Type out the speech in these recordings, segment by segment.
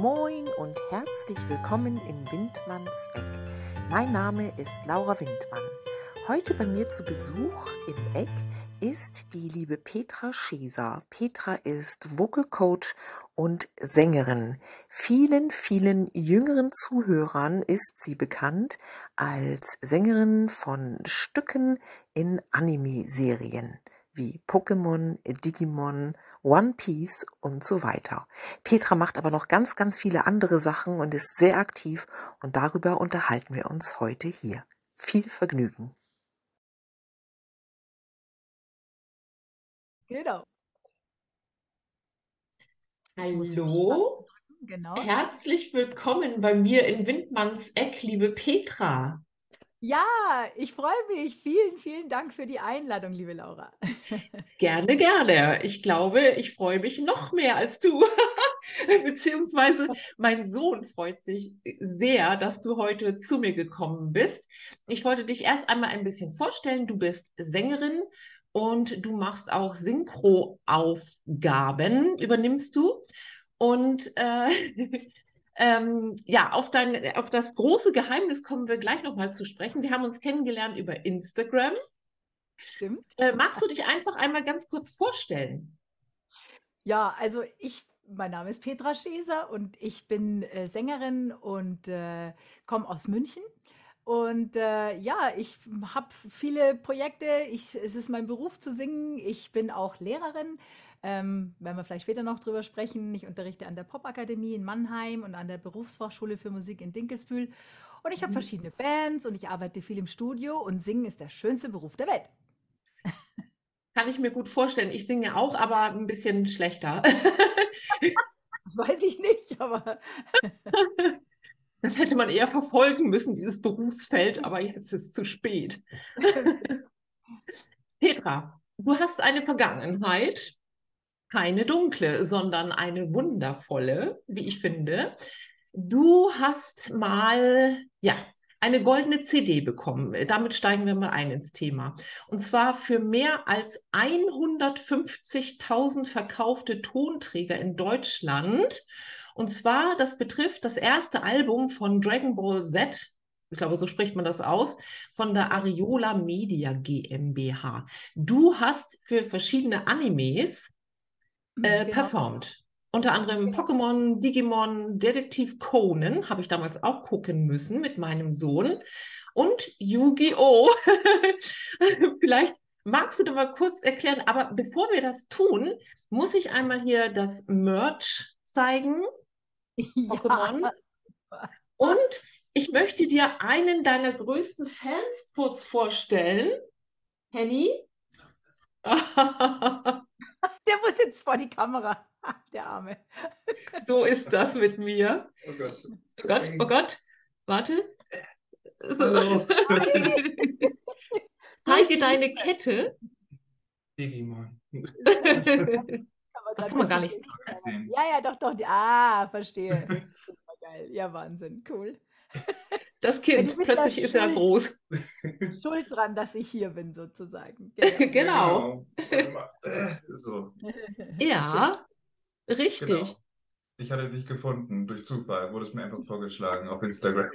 Moin und herzlich willkommen in Windmanns Eck. Mein Name ist Laura Windmann. Heute bei mir zu Besuch im Eck ist die liebe Petra Scheser. Petra ist Vocal Coach und Sängerin. Vielen, vielen jüngeren Zuhörern ist sie bekannt als Sängerin von Stücken in Anime-Serien wie Pokémon, Digimon, One Piece und so weiter. Petra macht aber noch ganz, ganz viele andere Sachen und ist sehr aktiv und darüber unterhalten wir uns heute hier. Viel Vergnügen. Genau. Hallo, Genau. herzlich willkommen bei mir in Windmanns Eck, liebe Petra. Ja, ich freue mich. Vielen, vielen Dank für die Einladung, liebe Laura. Gerne, gerne. Ich glaube, ich freue mich noch mehr als du. Beziehungsweise mein Sohn freut sich sehr, dass du heute zu mir gekommen bist. Ich wollte dich erst einmal ein bisschen vorstellen. Du bist Sängerin und du machst auch Synchroaufgaben, übernimmst du. Und äh, ähm, ja, auf, dein, auf das große Geheimnis kommen wir gleich nochmal zu sprechen. Wir haben uns kennengelernt über Instagram. Stimmt. Äh, magst du dich einfach einmal ganz kurz vorstellen? Ja, also ich, mein Name ist Petra Scheser und ich bin äh, Sängerin und äh, komme aus München. Und äh, ja, ich habe viele Projekte. Ich, es ist mein Beruf zu singen. Ich bin auch Lehrerin. Ähm, werden wir vielleicht später noch drüber sprechen. Ich unterrichte an der Popakademie in Mannheim und an der Berufsfachschule für Musik in Dinkelsbühl. Und ich habe Mhm. verschiedene Bands und ich arbeite viel im Studio und singen ist der schönste Beruf der Welt. Kann ich mir gut vorstellen. Ich singe auch, aber ein bisschen schlechter. Das weiß ich nicht, aber Das hätte man eher verfolgen müssen, dieses Berufsfeld, aber jetzt ist es zu spät. Petra, du hast eine Vergangenheit, keine dunkle, sondern eine wundervolle, wie ich finde. Du hast mal, ja, eine goldene CD bekommen. Damit steigen wir mal ein ins Thema. Und zwar für mehr als 150.000 verkaufte Tonträger in Deutschland. Und zwar, das betrifft das erste Album von Dragon Ball Z. Ich glaube, so spricht man das aus, von der Ariola Media GmbH. Du hast für verschiedene Animes äh, Genau. performt. Unter anderem Pokémon, Digimon, Detektiv Conan habe ich damals auch gucken müssen mit meinem Sohn und Yu-Gi-Oh! Vielleicht magst du da mal kurz erklären, aber bevor wir das tun, muss ich einmal hier das Merch zeigen Pokémon. Ja, und ich möchte dir einen deiner größten Fans kurz vorstellen. Henny? Der muss jetzt vor die Kamera. Der Arme. So ist das mit mir. Oh Gott. Oh Gott, oh Gott, warte. So. Hallo. Zeige deine Kette. Digimon. Kann man gar nicht sehen. Ja, ja, doch, doch. Ah, verstehe. Geil. Ja, Wahnsinn. Cool. Das Kind, plötzlich ist er groß. Schuld dran, dass ich hier bin, sozusagen. Genau. Genau. So, Ja, richtig. genau. Ich hatte dich gefunden durch Zufall, wurde es mir einfach vorgeschlagen auf Instagram.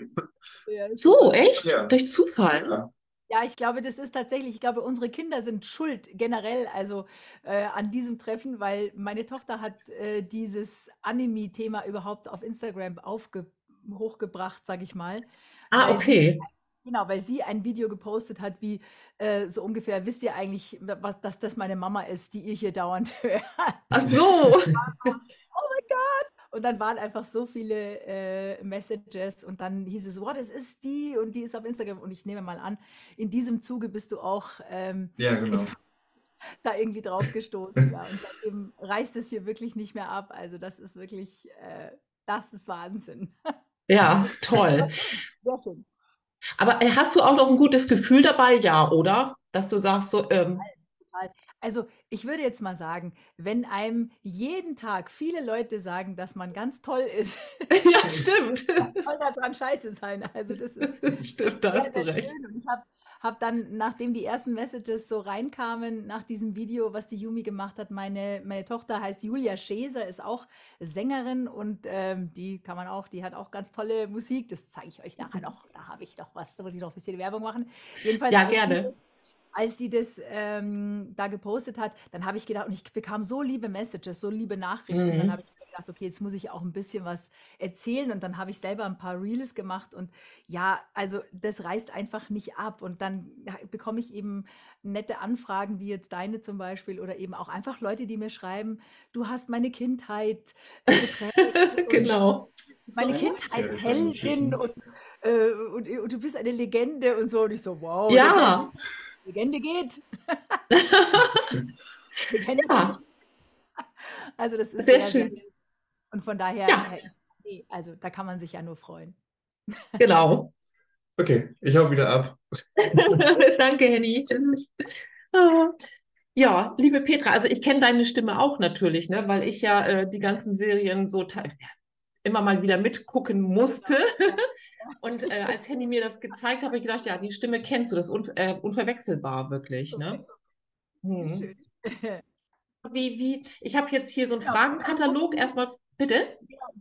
So, echt? Ja. Durch Zufall? Ja. Ja, ich glaube, das ist tatsächlich, ich glaube, unsere Kinder sind schuld generell, also äh, an diesem Treffen, weil meine Tochter hat äh, dieses Anime-Thema überhaupt auf Instagram aufge hochgebracht, sage ich mal. Ah, okay. Genau, weil sie ein Video gepostet hat, wie äh, so ungefähr, wisst ihr eigentlich, was, dass das meine Mama ist, die ihr hier dauernd hört? Ach so. Und dann waren einfach so viele äh, Messages und dann hieß es, wow, das ist die und die ist auf Instagram. Und ich nehme mal an, in diesem Zuge bist du auch ähm, Ja, genau. da irgendwie drauf gestoßen. ja. Und seitdem reißt es hier wirklich nicht mehr ab. Also das ist wirklich, äh, das ist Wahnsinn. Ja, toll. Sehr schön. Aber äh, hast du auch noch ein gutes Gefühl dabei? Ja, oder? Dass du sagst, so, ähm, Also ich würde jetzt mal sagen, wenn einem jeden Tag viele Leute sagen, dass man ganz toll ist, ja, stimmt. was soll da dran scheiße sein? Also das ist Stimmt, da hast du recht. ich habe habe dann, nachdem die ersten Messages so reinkamen, nach diesem Video, was die Yumi gemacht hat, meine, meine Tochter heißt Julia Scheser, ist auch Sängerin und ähm, die kann man auch, die hat auch ganz tolle Musik. Das zeige ich euch nachher noch. Da habe ich noch was, da muss ich noch ein bisschen Werbung machen. Jedenfalls ja, gerne. Als sie das ähm, da gepostet hat, dann habe ich gedacht, und ich bekam so liebe Messages, so liebe Nachrichten. Mhm. Dann habe ich gedacht, okay, jetzt muss ich auch ein bisschen was erzählen. Und dann habe ich selber ein paar Reels gemacht. Und ja, also das reißt einfach nicht ab. Und dann bekomme ich eben nette Anfragen, wie jetzt deine zum Beispiel, oder eben auch einfach Leute, die mir schreiben, du hast meine Kindheit geprägt. genau. Meine so Kindheitsheldin und, äh, und, und, du bist eine Legende und so. Und ich so, wow. Ja. Legende geht. Legende ja. Also das ist sehr, sehr schön. Sehr, und von daher, ja. also da kann man sich ja nur freuen. Genau. Okay, ich hau wieder ab. Danke, Henny. Ah. Ja, liebe Petra, also ich kenne deine Stimme auch natürlich, ne, weil ich ja äh, die ganzen Serien so immer mal wieder mitgucken musste. Und äh, als Henny mir das gezeigt hat, habe ich gedacht, ja, die Stimme kennst du, das ist un äh, unverwechselbar wirklich. Ne? Hm. Wie, wie, ich habe jetzt hier so einen Fragenkatalog. Erstmal, bitte?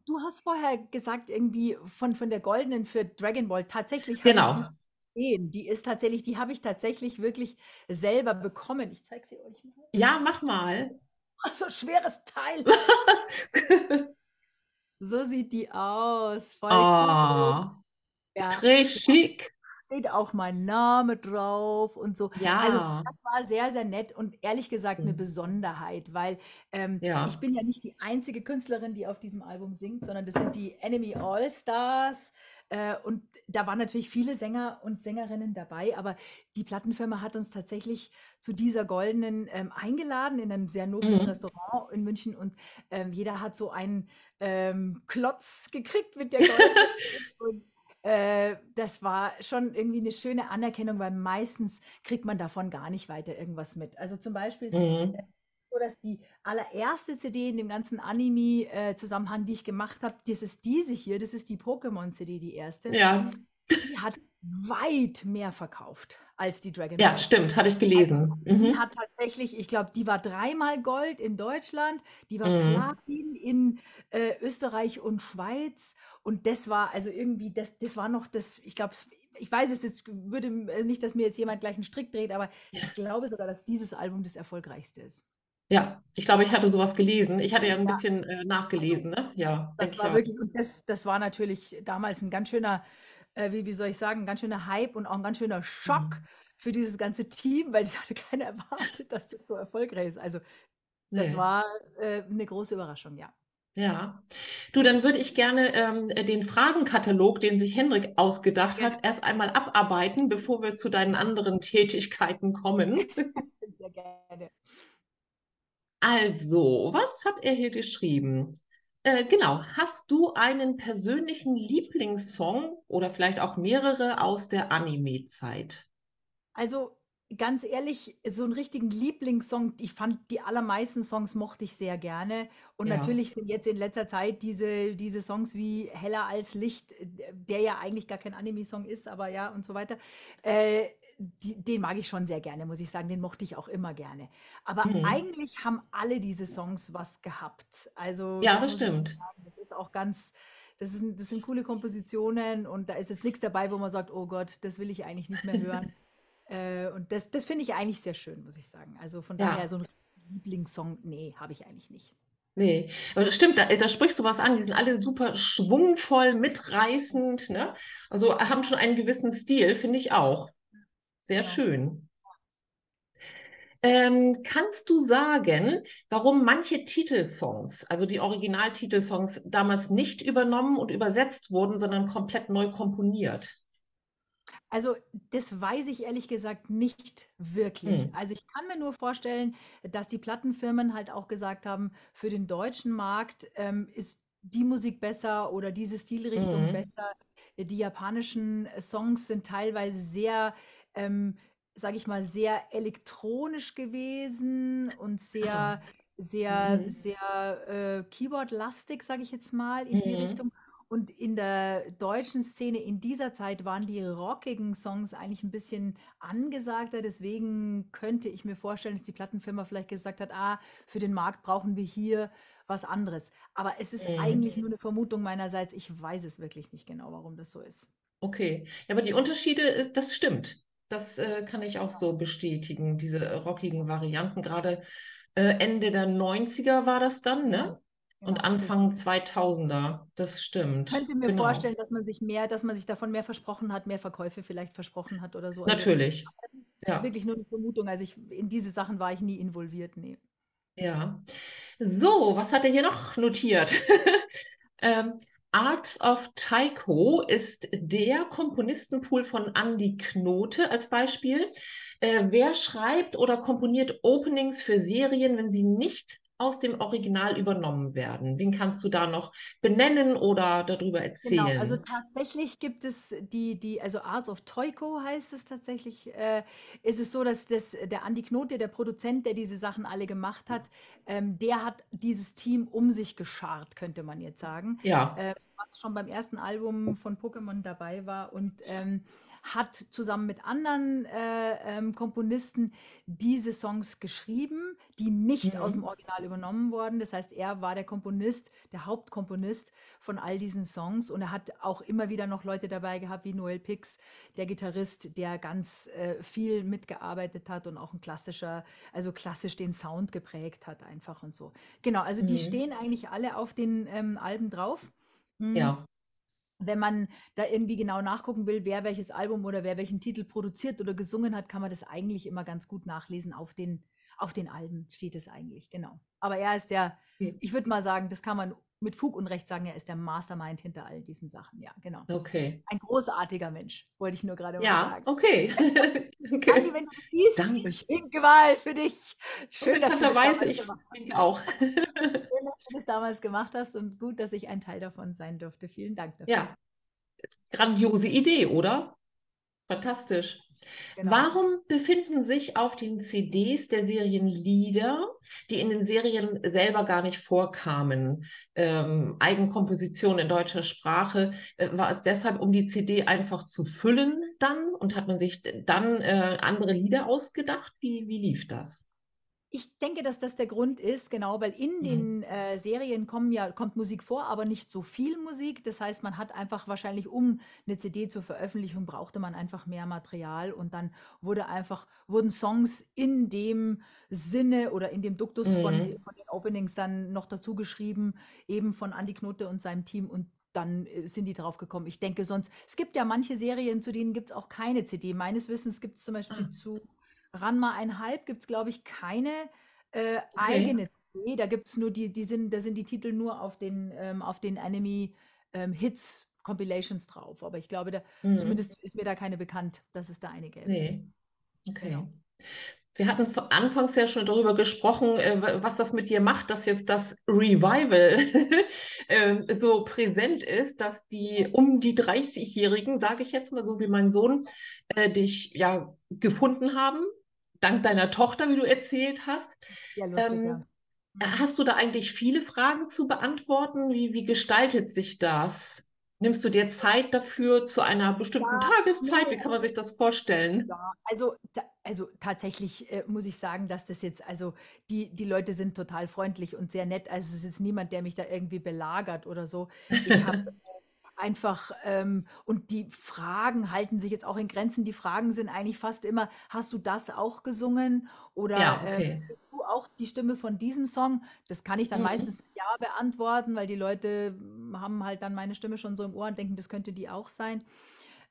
Du hast vorher gesagt, irgendwie von, von der goldenen für Dragon Ball. Tatsächlich genau. Die, die ist tatsächlich, die habe ich tatsächlich wirklich selber bekommen. Ich zeige sie euch mal. Ja, mach mal. So schweres Teil. so sieht die aus. Voll oh, cool. ja. Très chic steht auch mein Name drauf und so. Ja. Also das war sehr, sehr nett und ehrlich gesagt eine mhm. Besonderheit, weil ähm, ja. ich bin ja nicht die einzige Künstlerin, die auf diesem Album singt, sondern das sind die Enemy All-Stars. Äh, und da waren natürlich viele Sänger und Sängerinnen dabei, aber die Plattenfirma hat uns tatsächlich zu dieser goldenen ähm, eingeladen in ein sehr nobles mhm. Restaurant in München und ähm, jeder hat so einen ähm, Klotz gekriegt mit der goldenen. und äh, das war schon irgendwie eine schöne Anerkennung, weil meistens kriegt man davon gar nicht weiter irgendwas mit. Also zum Beispiel mhm. Äh, so, dass die allererste CD in dem ganzen Anime-Zusammenhang, die ich gemacht habe, das ist diese hier, das ist die Pokémon-CD, die erste. Ja. Die hat weit mehr verkauft als die Dragon Ball. Ja, stimmt, hatte ich gelesen. Also, mhm. Die hat tatsächlich, ich glaube, die war dreimal Gold in Deutschland, die war mhm. Platin in äh, Österreich und Schweiz und das war also irgendwie, das, das war noch das, ich glaube, ich weiß es jetzt, würde äh, nicht, dass mir jetzt jemand gleich einen Strick dreht, aber ich glaube sogar, dass dieses Album das erfolgreichste ist. Ja, ich glaube, ich hatte sowas gelesen. Ich hatte ja ein ja. bisschen äh, nachgelesen, ne? Ja, das war wirklich, das, das war natürlich damals ein ganz schöner äh, wie, wie soll ich sagen, ein ganz schöner Hype und auch ein ganz schöner Schock mhm. für dieses ganze Team, weil es hatte keiner erwartet, dass das so erfolgreich ist. Also das nee. war äh, eine große Überraschung, ja. Ja, du, dann würde ich gerne ähm, den Fragenkatalog, den sich Henrik ausgedacht ja. hat, erst einmal abarbeiten, bevor wir zu deinen anderen Tätigkeiten kommen. Sehr gerne. Also, was hat er hier geschrieben? Äh, genau. Hast du einen persönlichen Lieblingssong oder vielleicht auch mehrere aus der Anime-Zeit? Also ganz ehrlich, so einen richtigen Lieblingssong, ich fand die allermeisten Songs mochte ich sehr gerne. Und ja. natürlich sind jetzt in letzter Zeit diese, diese Songs wie Heller als Licht, der ja eigentlich gar kein Anime-Song ist, aber ja und so weiter. Äh, die, den mag ich schon sehr gerne, muss ich sagen. Den mochte ich auch immer gerne. Aber mhm. eigentlich haben alle diese Songs was gehabt. Also ja, das, das stimmt. Sagen, das ist auch ganz, das, ist, das sind coole Kompositionen und da ist jetzt nichts dabei, wo man sagt, oh Gott, das will ich eigentlich nicht mehr hören. äh, und das, das finde ich eigentlich sehr schön, muss ich sagen. Also von ja. daher so ein Lieblingssong, nee, habe ich eigentlich nicht. Nee, aber das stimmt, da, da, sprichst du was an. Die sind alle super schwungvoll, mitreißend, ne? Also haben schon einen gewissen Stil, finde ich auch. Sehr ja. schön. Ähm, kannst du sagen, warum manche Titelsongs, also die Originaltitelsongs, damals nicht übernommen und übersetzt wurden, sondern komplett neu komponiert? Also das weiß ich ehrlich gesagt nicht wirklich. Hm. Also ich kann mir nur vorstellen, dass die Plattenfirmen halt auch gesagt haben, für den deutschen Markt ähm, ist die Musik besser oder diese Stilrichtung mhm. besser. Die japanischen Songs sind teilweise sehr ähm, sage ich mal, sehr elektronisch gewesen und sehr, ah. sehr, mhm. sehr äh, Keyboard-lastig, sage ich jetzt mal, in mhm. die Richtung. Und in der deutschen Szene in dieser Zeit waren die rockigen Songs eigentlich ein bisschen angesagter. Deswegen könnte ich mir vorstellen, dass die Plattenfirma vielleicht gesagt hat, ah, für den Markt brauchen wir hier was anderes. Aber es ist Mhm. eigentlich nur eine Vermutung meinerseits. Ich weiß es wirklich nicht genau, warum das so ist. Okay. Ja, aber die Unterschiede, äh, das stimmt. Das äh, kann ich auch so bestätigen, diese äh, rockigen Varianten. Gerade äh, Ende der 90er war das dann, ne? Und Anfang richtig. 2000er. Das Ich stimmt. könnte mir Genau. vorstellen, dass man sich mehr, dass man sich davon mehr versprochen hat, mehr Verkäufe vielleicht versprochen hat oder so. Also Natürlich. das ist Ja. wirklich nur eine Vermutung. Also ich, in diese Sachen war ich nie involviert. Nee. Ja. So, was hat er hier noch notiert? Ähm, Arts of Taiko ist der Komponistenpool von Andy Knote als Beispiel. Äh, wer schreibt oder komponiert Openings für Serien, wenn sie nicht aus dem Original übernommen werden? Wen kannst du da noch benennen oder darüber Genau, also erzählen? tatsächlich gibt es die, die, also Arts of Toiko heißt es tatsächlich, äh, ist es so, dass das, der Andi Knote, der Produzent, der diese Sachen alle gemacht hat, ähm, der hat dieses Team um sich geschart, könnte man jetzt sagen. Ja. äh, was schon beim ersten Album von Pokémon dabei war und ähm, hat zusammen mit anderen äh, ähm, Komponisten diese Songs geschrieben, die nicht aus dem Mhm. Original übernommen wurden. Das heißt, er war der Komponist, der Hauptkomponist von all diesen Songs und er hat auch immer wieder noch Leute dabei gehabt, wie Noel Pix, der Gitarrist, der ganz äh, viel mitgearbeitet hat und auch ein klassischer, also klassisch den Sound geprägt hat einfach und so. Genau, also die Mhm. stehen eigentlich alle auf den ähm, Alben drauf. Ja. Wenn man da irgendwie genau nachgucken will, wer welches Album oder wer welchen Titel produziert oder gesungen hat, kann man das eigentlich immer ganz gut nachlesen. Auf den, auf den Alben steht es eigentlich, genau. Aber er ist der, Okay. ich würde mal sagen, das kann man mit Fug und Recht sagen, er ist der Mastermind hinter all diesen Sachen. Ja, genau. Okay. Ein großartiger Mensch, wollte ich nur gerade mal Ja, sagen. okay. Andi, Okay. wenn du das siehst, Danke. ich winke mal für dich. Schön, dass du das damals ich gemacht hast. denke auch. Du das damals gemacht hast und gut, dass ich ein Teil davon sein durfte. Vielen Dank dafür. Ja, grandiose Idee, oder? Fantastisch. Genau. Warum befinden sich auf den CDs der Serien Lieder, die in den Serien selber gar nicht vorkamen? Ähm, Eigenkomposition in deutscher Sprache. Äh, war es deshalb, um die CD einfach zu füllen dann? Und hat man sich dann äh, andere Lieder ausgedacht? Wie, wie lief das? Ich denke, dass das der Grund ist, genau, weil in Mhm. den äh, Serien kommen ja, kommt Musik vor, aber nicht so viel Musik. Das heißt, man hat einfach wahrscheinlich, um eine CD zur Veröffentlichung, brauchte man einfach mehr Material und dann wurde einfach, wurden Songs in dem Sinne oder in dem Duktus von, Mhm. von den Openings dann noch dazu geschrieben, eben von Andi Knote und seinem Team und dann äh, sind die drauf gekommen. Ich denke sonst, es gibt ja manche Serien, zu denen gibt es auch keine CD. Meines Wissens gibt es zum Beispiel Ah. zu Ranma einhalb gibt es, glaube ich, keine äh, Okay. eigene CD. Da gibt es nur die, die sind, da sind die Titel nur auf den, ähm, auf den Anime ähm, Hits Compilations drauf. Aber ich glaube, da, Mhm. zumindest ist mir da keine bekannt, dass es da eine gäbe. Nee. Okay. Genau. Wir hatten anfangs ja schon darüber gesprochen, äh, wa- was das mit dir macht, dass jetzt das Revival äh, so präsent ist, dass die um die 30-Jährigen, sage ich jetzt mal so wie mein Sohn, äh, dich ja gefunden haben, dank deiner Tochter, wie du erzählt hast. Ja, lustig, Ähm, ja. Hast du da eigentlich viele Fragen zu beantworten? Wie, wie gestaltet sich das? Nimmst du dir Zeit dafür zu einer bestimmten Ja, Tageszeit? Wie kann man sich das vorstellen? Ja, also, also tatsächlich äh, muss ich sagen, dass das jetzt, also die, die Leute sind total freundlich und sehr nett. Also es ist jetzt niemand, der mich da irgendwie belagert oder so. Ich habe einfach, ähm, und die Fragen halten sich jetzt auch in Grenzen. Die Fragen sind eigentlich fast immer, hast du das auch gesungen? Oder Ja, ähm, okay. bist du auch die Stimme von diesem Song? Das kann ich dann Mhm. meistens mit Ja beantworten, weil die Leute mm, haben halt dann meine Stimme schon so im Ohr und denken, das könnte die auch sein.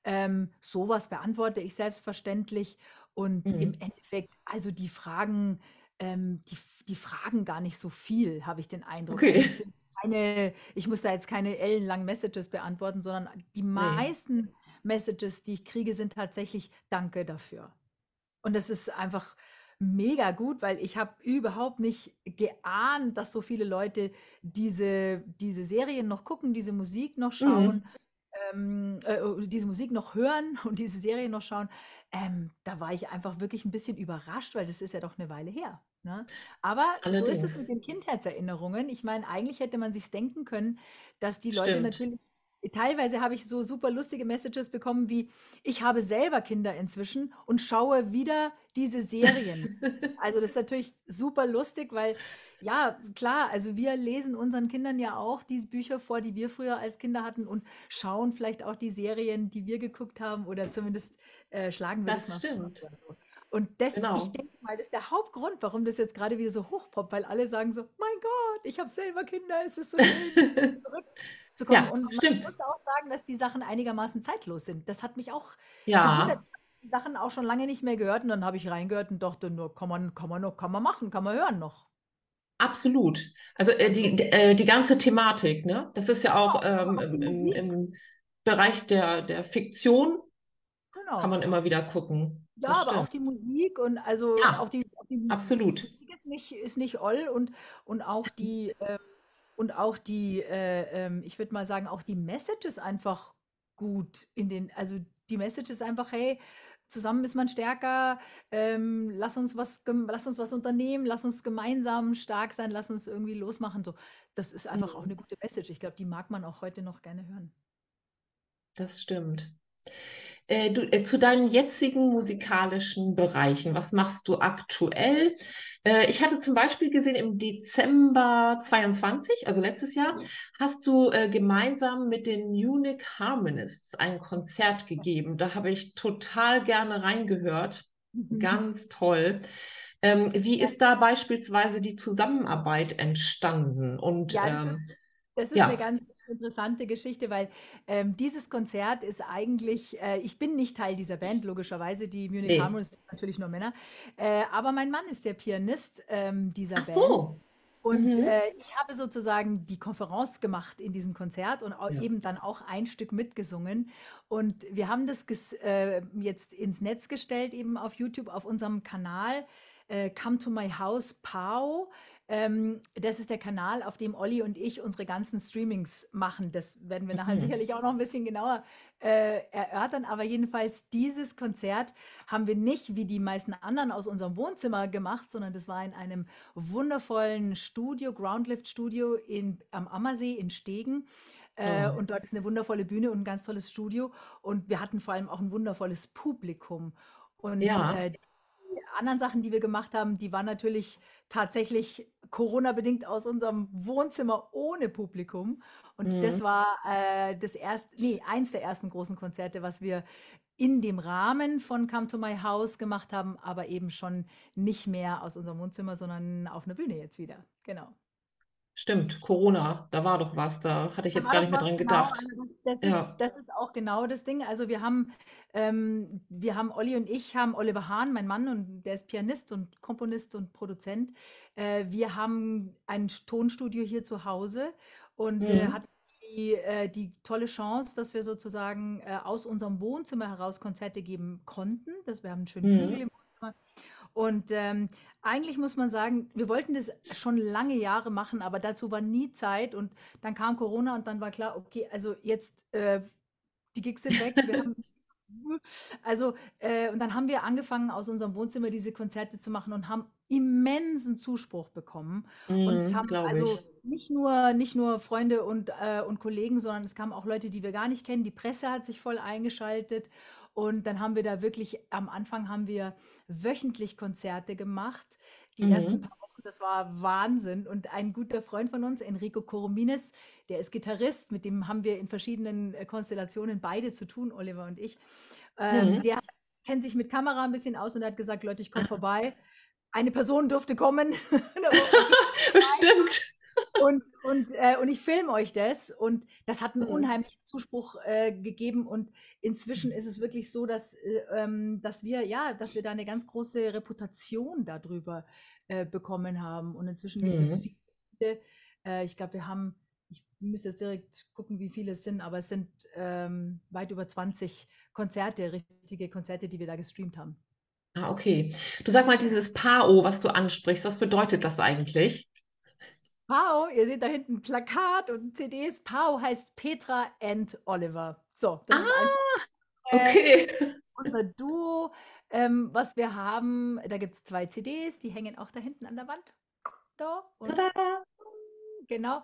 Ähm, sowas beantworte ich selbstverständlich. Und im Mhm. Endeffekt, also die Fragen, ähm, die, die fragen gar nicht so viel, habe ich den Eindruck. Okay. Es sind keine, ich muss da jetzt keine ellenlangen Messages beantworten, sondern die meisten Messages, die ich kriege, sind tatsächlich Danke dafür. Und das ist einfach mega gut, weil ich habe überhaupt nicht geahnt, dass so viele Leute diese, diese Serien noch gucken, diese Musik noch schauen, ähm, äh, diese Musik noch hören und diese Serie noch schauen. Ähm, da war ich einfach wirklich ein bisschen überrascht, weil das ist ja doch eine Weile her. Ne? Aber so ist es Allerdings. mit den Kindheitserinnerungen. Ich meine, eigentlich hätte man sich denken können, dass die Leute Stimmt. natürlich teilweise habe ich so super lustige Messages bekommen wie, ich habe selber Kinder inzwischen und schaue wieder diese Serien. Also das ist natürlich super lustig, weil ja, klar, also wir lesen unseren Kindern ja auch diese Bücher vor, die wir früher als Kinder hatten und schauen vielleicht auch die Serien, die wir geguckt haben oder zumindest äh, schlagen wir das, Das mal vor stimmt. so. Und das, ich Genau. denke mal, das ist der Hauptgrund, warum das jetzt gerade wieder so hochpoppt, weil alle sagen so, mein Gott, ich habe selber Kinder, es ist so schön, zurückzukommen. Ja, Und man stimmt. muss auch sagen, dass die Sachen einigermaßen zeitlos sind. Das hat mich auch gewundert. Ja, Ich habe die Sachen auch schon lange nicht mehr gehört und dann habe ich reingehört und dachte nur, kann man, kann man noch, kann man machen, kann man hören noch. absolut. Also äh, die, die, äh, die ganze Thematik, ne? Das ist ja auch Genau, ähm, auch im, im, im Bereich der, der Fiktion kann Genau. man immer wieder gucken. Ja, Das aber auch stimmt. die Musik und also Ja, auch die, auch die absolut. Musik ist nicht, ist nicht oll und, und auch die, ähm, und auch die, äh, ähm, ich würde mal sagen, auch die Message ist einfach gut in den, also die Message ist einfach, hey, zusammen ist man stärker, ähm, lass uns was, lass uns was unternehmen, lass uns gemeinsam stark sein, lass uns irgendwie losmachen. So, das ist einfach auch Mhm. eine gute Message. Ich glaube, die mag man auch heute noch gerne hören. Das stimmt. Äh, du, äh, zu deinen jetzigen musikalischen Bereichen, was machst du aktuell? Äh, ich hatte zum Beispiel gesehen, im Dezember 22, also letztes Jahr, hast du äh, gemeinsam mit den Munich Harmonists ein Konzert gegeben. Da habe ich total gerne reingehört. Ganz toll. Ähm, wie ist da beispielsweise die Zusammenarbeit entstanden? Und Ja, das ähm, ist, das ist eine ja, ganz interessante Geschichte, weil ähm, dieses Konzert ist eigentlich, äh, ich bin nicht Teil dieser Band, logischerweise, die Munich nee. Harmonies sind natürlich nur Männer, äh, aber mein Mann ist der Pianist ähm, dieser Ach Band so. und Mhm. äh, ich habe sozusagen die Konferenz gemacht in diesem Konzert und Ja. eben dann auch ein Stück mitgesungen. Und wir haben das äh, jetzt ins Netz gestellt, eben auf YouTube, auf unserem Kanal äh, Come to My House Pau. Ähm, das ist der Kanal, auf dem Olli und ich unsere ganzen Streamings machen. Das werden wir nachher Mhm. sicherlich auch noch ein bisschen genauer äh, erörtern. Aber jedenfalls dieses Konzert haben wir nicht wie die meisten anderen aus unserem Wohnzimmer gemacht, sondern das war in einem wundervollen Studio, Groundlift Studio in, am Ammersee in Stegen. Äh, Oh. und dort ist eine wundervolle Bühne und ein ganz tolles Studio. Und wir hatten vor allem auch ein wundervolles Publikum. Und Ja. äh, die anderen Sachen, die wir gemacht haben, die waren natürlich tatsächlich Corona-bedingt aus unserem Wohnzimmer ohne Publikum. Und das Mhm. war äh, das erste, nee, eins der ersten großen Konzerte, was wir in dem Rahmen von Come to My House gemacht haben, aber eben schon nicht mehr aus unserem Wohnzimmer, sondern auf einer Bühne jetzt wieder. Genau. Stimmt, Corona, da war doch was, da hatte ich jetzt gar nicht mehr dran genau. gedacht. Also das, das Ja. ist, das ist auch genau das Ding. Also wir haben, ähm, wir haben, Olli und ich haben Oliver Hahn, mein Mann, und der ist Pianist und Komponist und Produzent. Äh, wir haben ein Tonstudio hier zu Hause und äh, Mhm. hatten die, äh, die tolle Chance, dass wir sozusagen äh, aus unserem Wohnzimmer heraus Konzerte geben konnten. Das, wir haben einen schönen Flügel Mhm. im Wohnzimmer. Und ähm, eigentlich muss man sagen, wir wollten das schon lange Jahre machen, aber dazu war nie Zeit. Und dann kam Corona und dann war klar, okay, also jetzt äh, die Gigs sind weg. Wir haben also, äh, und dann haben wir angefangen, aus unserem Wohnzimmer diese Konzerte zu machen und haben immensen Zuspruch bekommen. Und es Mhm, haben also ich. nicht nur, nicht nur Freunde und, äh, und Kollegen, sondern es kamen auch Leute, die wir gar nicht kennen. Die Presse hat sich voll eingeschaltet. Und dann haben wir da wirklich, am Anfang haben wir wöchentlich Konzerte gemacht. Die ersten Mhm. paar Wochen, das war Wahnsinn. Und ein guter Freund von uns, Enrico Coromines, der ist Gitarrist, mit dem haben wir in verschiedenen äh, Konstellationen beide zu tun, Oliver und ich. Ähm, Mhm. der hat, kennt sich mit Kamera ein bisschen aus und hat gesagt, Leute, ich komme vorbei. Eine Person durfte kommen. Und und, und, äh, und ich filme euch das. Und das hat einen Mhm. unheimlichen Zuspruch äh, gegeben. Und inzwischen ist es wirklich so, dass, äh, ähm, dass wir, ja, dass wir da eine ganz große Reputation darüber äh, bekommen haben. Und inzwischen gibt es Mhm. viele, äh, ich glaube, wir haben, ich müsste jetzt direkt gucken, wie viele es sind, aber es sind ähm, weit über 20 Konzerte, richtige Konzerte, die wir da gestreamt haben. Ah, okay. Du sag mal, dieses PAO, was du ansprichst, was bedeutet das eigentlich? Pau, ihr seht da hinten ein Plakat und CDs. Pau heißt Petra and Oliver. So, das ist Ah, einfach äh, okay. unser Duo, ähm, was wir haben. Da gibt es zwei CDs, die hängen auch da hinten an der Wand. Da und Tada. genau. Ah.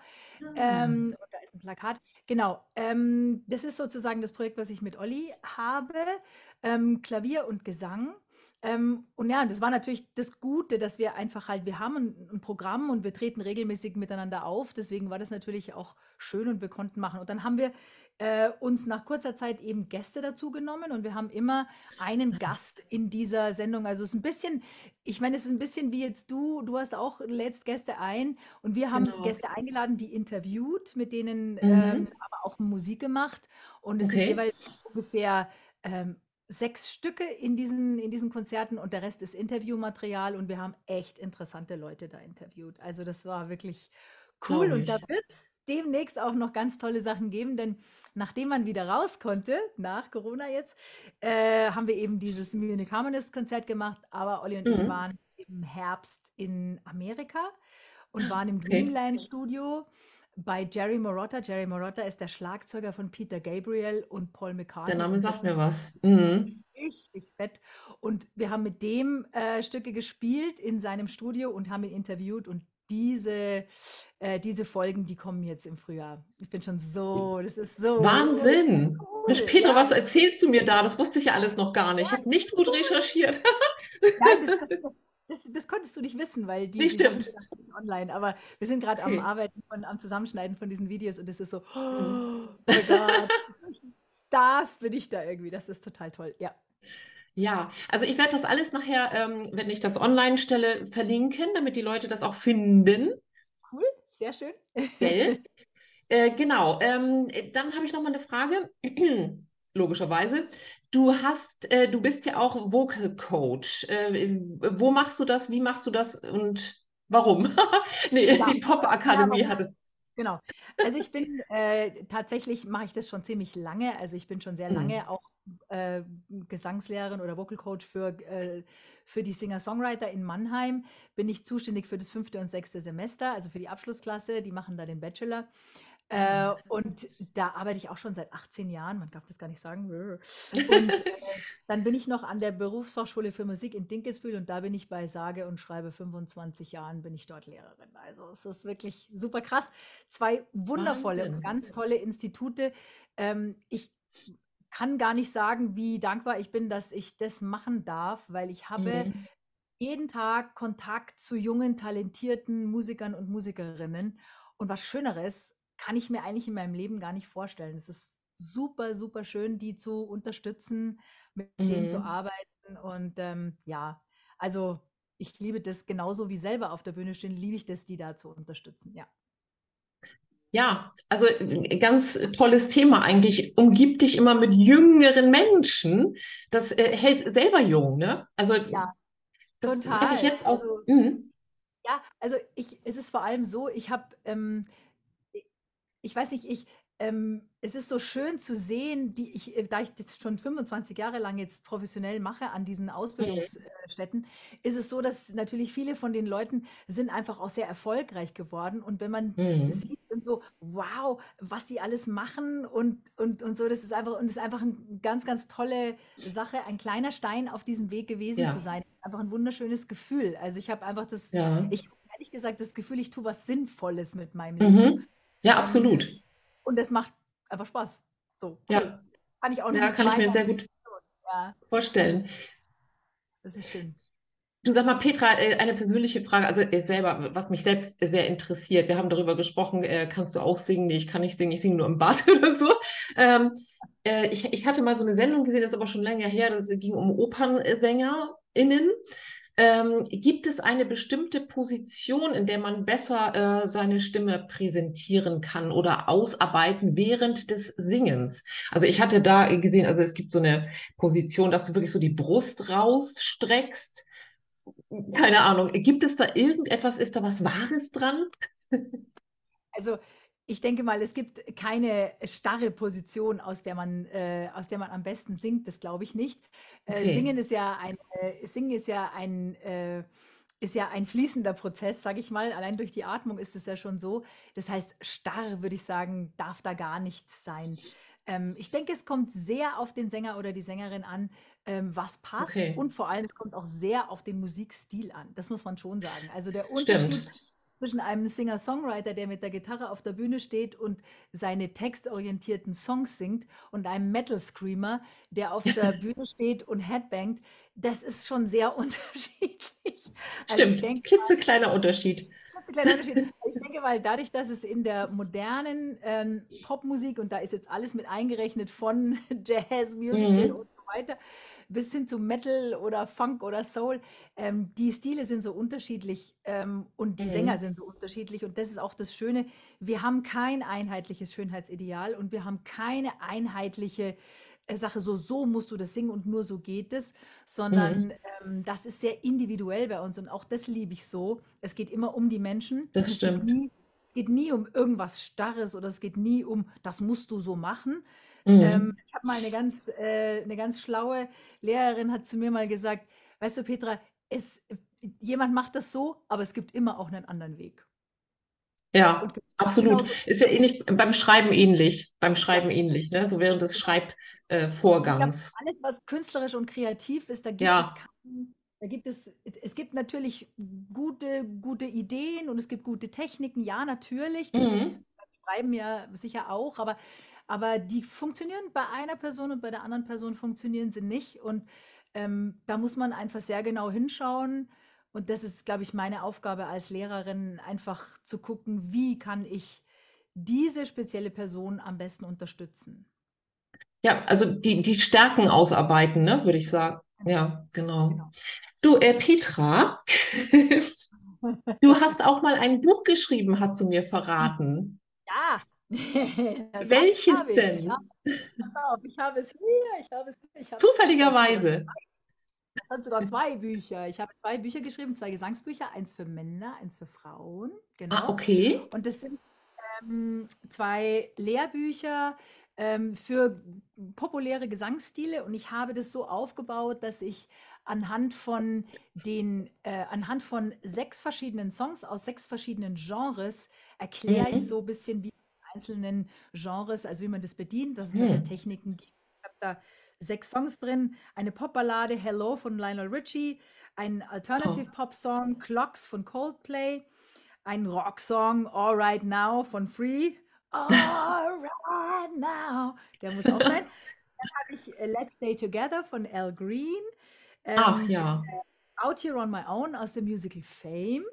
Ähm, und da ist ein Plakat. Genau. Ähm, das ist sozusagen das Projekt, was ich mit Olli habe. Ähm, Klavier und Gesang. Ähm, und ja, das war natürlich das Gute, dass wir einfach halt, wir haben ein, ein, Programm und wir treten regelmäßig miteinander auf. Deswegen war das natürlich auch schön und wir konnten machen. Und dann haben wir äh, uns nach kurzer Zeit eben Gäste dazu genommen und wir haben immer einen Gast in dieser Sendung. Also es ist ein bisschen, ich meine, es ist ein bisschen wie jetzt du, du hast auch lädst Gäste ein und wir haben genau. Gäste eingeladen, die interviewt, mit denen mhm. ähm, aber auch Musik gemacht. Und es okay. sind jeweils ungefähr ähm, sechs Stücke in diesen, in diesen Konzerten und der Rest ist Interviewmaterial und wir haben echt interessante Leute da interviewt. Also das war wirklich cool und da wird es demnächst auch noch ganz tolle Sachen geben, denn nachdem man wieder raus konnte, nach Corona jetzt, äh, haben wir eben dieses Munich Harmonist Konzert gemacht, aber Olli und mhm. ich waren im Herbst in Amerika und waren im okay. Dreamland Studio bei Jerry Morotta. Jerry Morotta ist der Schlagzeuger von Peter Gabriel und Paul McCartney. Der Name sagt mir was. Mhm. Richtig fett. Und wir haben mit dem äh, Stücke gespielt in seinem Studio und haben ihn interviewt und diese, äh, diese Folgen, die kommen jetzt im Frühjahr. Ich bin schon so, das ist so. Wahnsinn! Cool. Mensch, Petra, ja. was erzählst du mir da? Das wusste ich ja alles noch gar nicht. Ich habe nicht gut recherchiert. Nein, das, das, das, das, das konntest du nicht wissen, weil die, die sind online. Aber wir sind gerade okay. am Arbeiten und am Zusammenschneiden von diesen Videos und es ist so, oh, oh Gott, Stars bin ich da irgendwie. Das ist total toll. Ja. Ja, also ich werde das alles nachher, ähm, wenn ich das online stelle, verlinken, damit die Leute das auch finden. Cool, sehr schön. äh, genau, ähm, dann habe ich noch mal eine Frage. logischerweise. Du hast, äh, du bist ja auch Vocal Coach. Äh, wo machst du das? Wie machst du das und warum? nee, ja. die Pop Akademie ja, hat es. Genau. Also ich bin äh, tatsächlich mache ich das schon ziemlich lange. Also ich bin schon sehr lange mhm. auch äh, Gesangslehrerin oder Vocal Coach für, äh, für die Singer-Songwriter in Mannheim. Bin ich zuständig für das fünfte und sechste Semester, also für die Abschlussklasse. Die machen da den Bachelor. Äh, und da arbeite ich auch schon seit 18 Jahren, man darf das gar nicht sagen. Und äh, dann bin ich noch an der Berufsfachschule für Musik in Dinkelsbühl und da bin ich bei sage und schreibe 25 Jahren bin ich dort Lehrerin. Also es ist wirklich super krass. Zwei wundervolle Wahnsinn. und ganz tolle Institute. Ähm, ich kann gar nicht sagen, wie dankbar ich bin, dass ich das machen darf, weil ich habe mhm. jeden Tag Kontakt zu jungen, talentierten Musikern und Musikerinnen. Und was Schöneres, kann ich mir eigentlich in meinem Leben gar nicht vorstellen. Es ist super, super schön, die zu unterstützen, mit mhm. denen zu mhm. arbeiten. Und ähm, ja, also ich liebe das genauso wie selber auf der Bühne stehen, liebe ich das, die da zu unterstützen. Ja. Ja, also äh, ganz tolles Thema eigentlich. Umgib dich immer mit jüngeren Menschen. Das äh, hält selber jung, ne? Also ja, das total. ich jetzt aus. Also, mhm. Ja, also ich, es ist vor allem so, ich habe ähm, ich weiß nicht, ich, ähm, es ist so schön zu sehen, die ich, äh, da ich das schon 25 Jahre lang jetzt professionell mache an diesen mhm. Ausbildungsstätten, ist es so, dass natürlich viele von den Leuten sind einfach auch sehr erfolgreich geworden. Und wenn man mhm. sieht und so, wow, was die alles machen und, und, und so, das ist einfach, und das ist einfach eine ganz, ganz tolle Sache, ein kleiner Stein auf diesem Weg gewesen ja. zu sein. Das ist einfach ein wunderschönes Gefühl. Also ich habe einfach das, ja. ich ehrlich gesagt das Gefühl, ich tue was Sinnvolles mit meinem mhm. Leben. Ja, absolut. Und es macht einfach Spaß. So. Cool. Ja. Kann ich auch Ja, kann ich mir sehr gut ja. vorstellen. Das ist schön. Du sag mal, Petra, äh, eine persönliche Frage, also äh, selber, was mich selbst sehr interessiert. Wir haben darüber gesprochen, äh, kannst du auch singen? Nee, ich kann nicht singen, ich singe nur im Bad oder so. Ähm, ich, ich hatte mal so eine Sendung gesehen, das ist aber schon länger her, das ging um Opernsänger*innen. Ähm, gibt es eine bestimmte Position, in der man besser äh, seine Stimme präsentieren kann oder ausarbeiten während des Singens? Also ich hatte da gesehen, also es gibt so eine Position, dass du wirklich so die Brust rausstreckst. Keine Ahnung. Gibt es da irgendetwas? Ist da was Wahres dran? Also ich denke mal, es gibt keine starre Position, aus der man, äh, aus der man am besten singt. Das glaube ich nicht. Äh, okay. Singen ist ja ein, äh, Singen ist ja ein, äh, ist ja ein fließender Prozess, sage ich mal. Allein durch die Atmung ist es ja schon so. Das heißt, starr würde ich sagen, darf da gar nichts sein. Ähm, ich denke, es kommt sehr auf den Sänger oder die Sängerin an, ähm, was passt. Okay. Und vor allem, es kommt auch sehr auf den Musikstil an. Das muss man schon sagen. Also der Unterschied. Stimmt zwischen einem Singer-Songwriter, der mit der Gitarre auf der Bühne steht und seine textorientierten Songs singt, und einem Metal-Screamer, der auf der Bühne steht und headbangt. Das ist schon sehr unterschiedlich. Also ich Stimmt, denke, klitzekleiner Unterschied. kleiner Unterschied. Ich denke, weil dadurch, dass es in der modernen ähm, Popmusik, und da ist jetzt alles mit eingerechnet von Jazz, Musical Mhm. und so weiter, bis hin zu Metal oder Funk oder Soul, ähm, die Stile sind so unterschiedlich ähm, und die Sänger Mhm. sind so unterschiedlich. Und das ist auch das Schöne. Wir haben kein einheitliches Schönheitsideal und wir haben keine einheitliche äh, Sache, so, so musst du das singen und nur so geht es, sondern Mhm. ähm, das ist sehr individuell bei uns und auch das liebe ich so. Es geht immer um die Menschen. Das und es geht stimmt. nie, es geht nie um irgendwas Starres oder es geht nie um, das musst du so machen. Mhm. Ähm, ich habe mal eine ganz, äh, eine ganz schlaue Lehrerin hat zu mir mal gesagt, weißt du, Petra, es, jemand macht das so, aber es gibt immer auch einen anderen Weg. Ja, Und absolut. genauso Ist ja ähnlich beim Schreiben ähnlich, beim Schreiben ähnlich, ne? So während des genau. Schreibvorgangs. alles, was künstlerisch und kreativ ist, da gibt es Ja, keinen, da gibt es, es gibt natürlich gute, gute Ideen und es gibt gute Techniken, ja, natürlich. Das gibt es mhm. beim Schreiben ja sicher auch, aber, aber die funktionieren bei einer Person und bei der anderen Person funktionieren sie nicht. Und ähm, da muss man einfach sehr genau hinschauen. Und das ist, glaube ich, meine Aufgabe als Lehrerin, einfach zu gucken, wie kann ich diese spezielle Person am besten unterstützen. Ja, also die, die Stärken ausarbeiten, ne, würde ich sagen. Genau, Ja, genau. genau. Du, äh, Petra, du hast auch mal ein Buch geschrieben, hast du mir verraten. Ja, Welches habe ich. Ich denn? habe, pass auf, ich habe es hier, ich habe es hier, ich habe Zufälligerweise. es sind sogar zwei Bücher. Ich habe zwei Bücher geschrieben, zwei Gesangsbücher, eins für Männer, eins für Frauen. Ah, Genau. okay. Und das sind ähm, zwei Lehrbücher ähm, für populäre Gesangsstile und ich habe das so aufgebaut, dass ich anhand von den, äh, anhand von sechs verschiedenen Songs aus sechs verschiedenen Genres erkläre ich Mhm. so ein bisschen, wie einzelnen Genres, also wie man das bedient, was es da für Hm. Techniken gibt. Ich habe da sechs Songs drin, eine Popballade Hello von Lionel Richie, ein Alternative Oh. Pop Song Clocks von Coldplay, ein Rocksong All Right Now von Free. All Right Now. Der muss auch sein. Dann habe ich äh, Let's Stay Together von Al Green. Ach Ähm, ja. Out Here on My Own aus dem Musical Fame.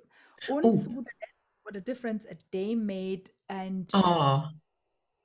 Und Oh. zu Letzt What a Difference a Day Made and Ah,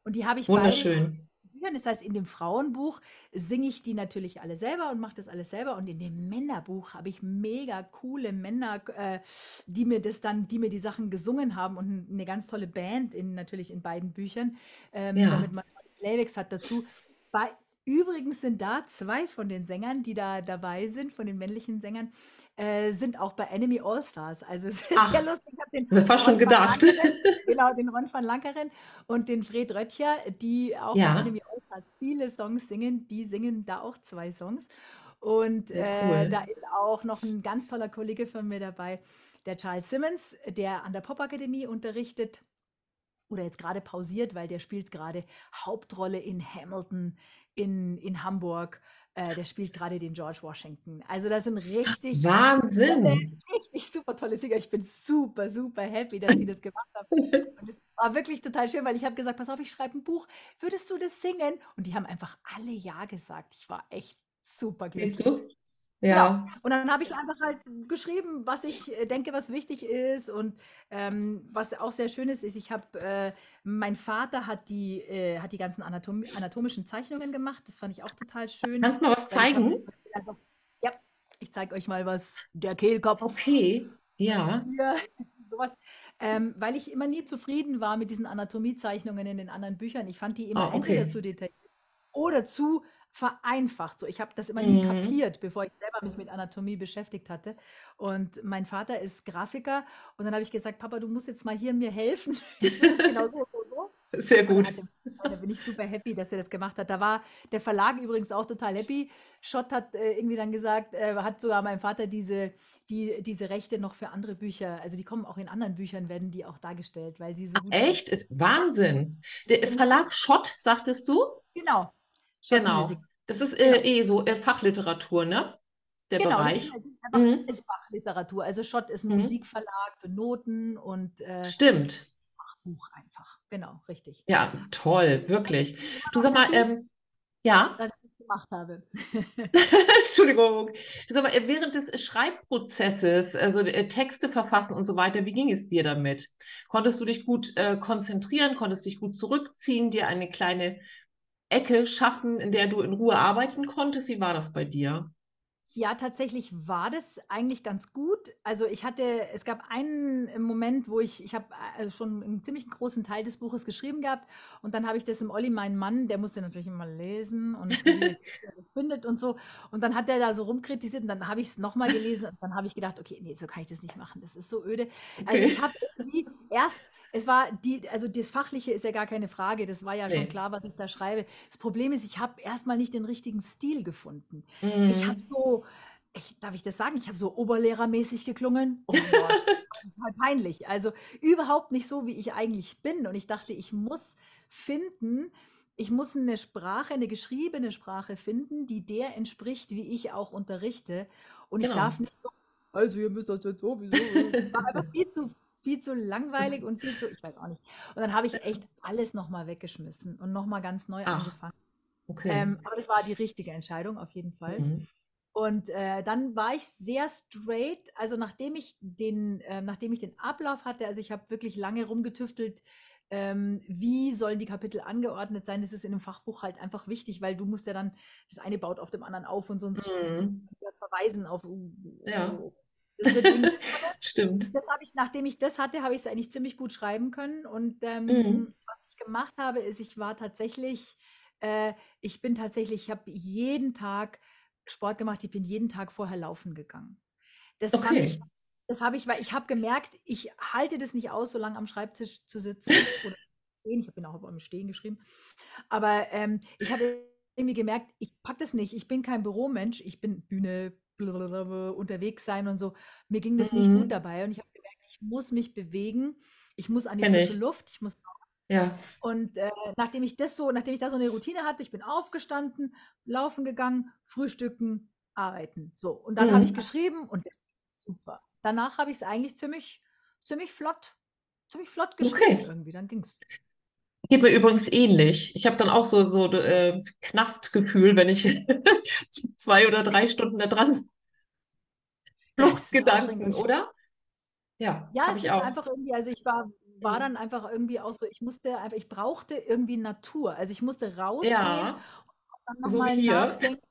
und die habe ich wunderschön. Büchern. Das heißt, in dem Frauenbuch singe ich die natürlich alle selber und mache das alles selber. Und in dem Männerbuch habe ich mega coole Männer, äh, die mir das dann, die mir die Sachen gesungen haben und eine ganz tolle Band in natürlich in beiden Büchern, ähm, Ja. damit man Playbacks hat dazu. Bei, übrigens sind da zwei von den Sängern, die da dabei sind, von den männlichen Sängern, äh, sind auch bei Enemy All Stars. Also es ist Ach, sehr lustig. Ich habe den das fast schon Ron van gedacht. Genau, den Ron van Lankeren und den Fred Röttcher, die auch bei Ja, Enemy All Stars viele Songs singen. Die singen da auch zwei Songs. Und sehr äh, da cool. ist auch noch ein ganz toller Kollege von mir dabei, der Charles Simmons, der an der Popakademie unterrichtet oder jetzt gerade pausiert, weil der spielt gerade Hauptrolle in Hamilton in, in Hamburg. Äh, der spielt gerade den George Washington. Also das sind richtig tolle, Wahnsinn. richtig super tolle Singer. Ich bin super, super happy, dass die das gemacht haben. Und es war wirklich total schön, weil ich habe gesagt, pass auf, ich schreibe ein Buch. Würdest du das singen? Und die haben einfach alle Ja gesagt. Ich war echt super Siehst glücklich. Du? Genau. Ja. Und dann habe ich einfach halt geschrieben, was ich äh, denke, was wichtig ist. Und ähm, was auch sehr schön ist, ist, ich habe, äh, mein Vater hat die, äh, hat die ganzen Anatom anatomischen Zeichnungen gemacht. Das fand ich auch total schön. Kannst du mal was zeigen? einfach, ja, ich zeige euch mal was. Der Kehlkopf. Okay. Ja. Hier, sowas. Ähm, weil ich immer nie zufrieden war mit diesen Anatomiezeichnungen in den anderen Büchern. Ich fand die immer entweder okay. zu detailliert oder zu vereinfacht. So, ich habe das immer nie Mhm. kapiert, bevor ich selber mich mit Anatomie beschäftigt hatte. Und mein Vater ist Grafiker und dann habe ich gesagt, Papa, du musst jetzt mal hier mir helfen. Ich das genau so, so, so. Sehr gut. da bin ich super happy, dass er das gemacht hat. Da war der Verlag übrigens auch total happy. Schott hat äh, irgendwie dann gesagt, äh, hat sogar meinem Vater diese, die, diese Rechte noch für andere Bücher, also die kommen auch in anderen Büchern, werden die auch dargestellt, weil sie so Ach, gut sind. echt? Wahnsinn. Der Verlag Schott, sagtest du? Genau. Genau. Music. Das ist äh, eh so äh, Fachliteratur, ne? der Genau, das Bereich? ist, halt einfach, Mhm. ist Fachliteratur. Also Schott ist ein Mhm. Musikverlag für Noten und äh, Stimmt. Buch einfach. Genau, richtig. Ja, toll, wirklich. Du sag mal, ähm, ja, dass ich das gemacht habe. Entschuldigung. Du sag mal, äh, während des Schreibprozesses, also äh, Texte verfassen und so weiter, wie ging es dir damit? Konntest du dich gut äh, konzentrieren, konntest dich gut zurückziehen, dir eine kleine Ecke schaffen, in der du in Ruhe arbeiten konntest? Wie war das bei dir? Ja, tatsächlich war das eigentlich ganz gut. Also ich hatte, es gab einen Moment, wo ich, ich habe äh, schon einen ziemlich großen Teil des Buches geschrieben gehabt und dann habe ich das im Olli, meinen Mann, der musste natürlich immer lesen und findet und so. Und dann hat er da so rumkritisiert und dann habe ich es nochmal gelesen und dann habe ich gedacht, okay, nee, so kann ich das nicht machen. Das ist so öde. Also Okay. ich habe irgendwie erst, es war die, also das Fachliche ist ja gar keine Frage, das war ja schon Nee. klar, was ich da schreibe. Das Problem ist, ich habe erstmal nicht den richtigen Stil gefunden. Ich Mhm. habe so, ich, darf ich das sagen? Ich habe so oberlehrermäßig geklungen. Oh Gott, total peinlich. Also überhaupt nicht so, wie ich eigentlich bin. Und ich dachte, ich muss finden, ich muss eine Sprache, eine geschriebene Sprache finden, die der entspricht, wie ich auch unterrichte. Und ich Genau. darf nicht so, also ihr müsst das jetzt sowieso. War einfach viel zu, viel zu langweilig und viel zu, ich weiß auch nicht. Und dann habe ich echt alles nochmal weggeschmissen und nochmal ganz neu Ach, angefangen. Okay. Ähm, aber das war die richtige Entscheidung auf jeden Fall. Mhm. Und äh, dann war ich sehr straight, also nachdem ich den, äh, nachdem ich den Ablauf hatte, also ich habe wirklich lange rumgetüftelt, ähm, wie sollen die Kapitel angeordnet sein. Das ist in einem Fachbuch halt einfach wichtig, weil du musst ja dann, das eine baut auf dem anderen auf und sonst Mhm. ja, verweisen auf. Ja. Das wird irgendwie- Stimmt. das habe ich, nachdem ich das hatte, habe ich es eigentlich ziemlich gut schreiben können. Und ähm, Mhm. was ich gemacht habe, ist, ich war tatsächlich, äh, ich bin tatsächlich, ich habe jeden Tag Sport gemacht, ich bin jeden Tag vorher laufen gegangen. Das fand Okay. ich, das habe ich, weil ich habe gemerkt, ich halte das nicht aus, so lange am Schreibtisch zu sitzen oder stehen. Ich habe ihn auch beim Stehen geschrieben. Aber ähm, ich habe irgendwie gemerkt, ich packe das nicht. Ich bin kein Büromensch. Ich bin Bühne, blablabla, unterwegs sein und so. Mir ging das nicht Mhm. gut dabei. Und ich habe gemerkt, ich muss mich bewegen. Ich muss an die Kenn frische ich. Luft. Ich muss Ja. und äh, nachdem ich das so, nachdem ich da so eine Routine hatte, ich bin aufgestanden, laufen gegangen, frühstücken, arbeiten. So. Und dann habe ich Mhm. geschrieben und das ist super. Danach habe ich es eigentlich ziemlich, ziemlich flott, ziemlich flott geschrieben Okay. irgendwie. Dann ging es. Geht mir übrigens ähnlich. Ich habe dann auch so, so äh, Knastgefühl, wenn ich zwei oder drei Stunden da dran bin. Fluchtgedanken, oder? Ja, ja, es ist auch. einfach irgendwie, also ich war, war dann einfach irgendwie auch so, ich musste einfach, ich brauchte irgendwie Natur. Also ich musste rausgehen Ja, dann so wie nochmal hier. nachdenken.